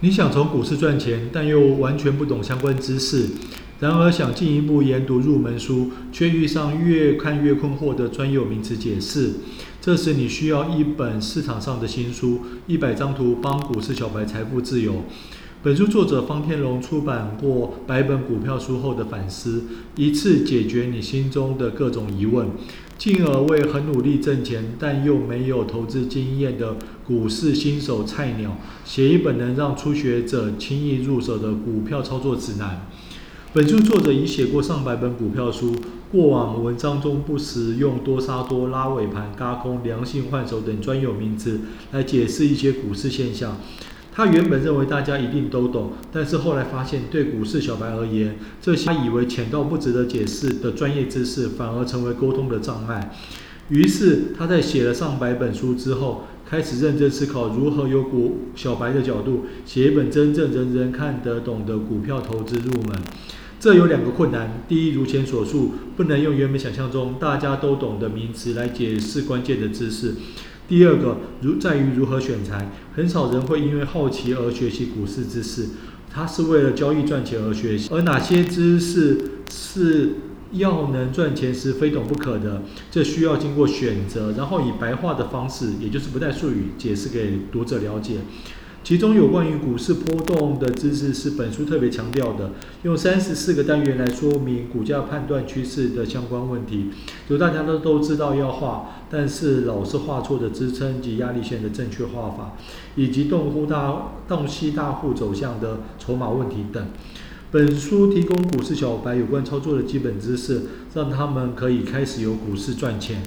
你想从股市赚钱，但又完全不懂相关知识，然而想进一步研读入门书，却遇上越看越困惑的专有名词解释。这时你需要一本市场上的新书《一百张图帮股市小白财富自由》。本书作者方天龙出版过百本股票书后的反思，一次解决你心中的各种疑问，进而为很努力挣钱但又没有投资经验的股市新手菜鸟写一本能让初学者轻易入手的股票操作指南。本书作者已写过上百本股票书，过往文章中不时用多杀多、拉尾盘、嘎空、良性换手等专有名词来解释一些股市现象。他原本认为大家一定都懂，但是后来发现，对股市小白而言，这些他以为浅到不值得解释的专业知识，反而成为沟通的障碍。于是他在写了上百本书之后，开始认真思考如何由股小白的角度写一本真正人人看得懂的股票投资入门。这有两个困难：第一，如前所述，不能用原本想象中大家都懂的名词来解释关键的知识。第二个，如在于如何选材，很少人会因为好奇而学习股市知识，他是为了交易赚钱而学习，而哪些知识是要能赚钱时非懂不可的，这需要经过选择，然后以白话的方式，也就是不带术语，解释给读者了解。其中有关于股市波动的知识是本书特别强调的，用三十四个单元来说明股价判断趋势的相关问题，就大家都都知道要画，但是老是画错的支撑及压力线的正确画法，以及洞户大洞悉大户走向的筹码问题等。本书提供股市小白有关操作的基本知识，让他们可以开始由股市赚钱。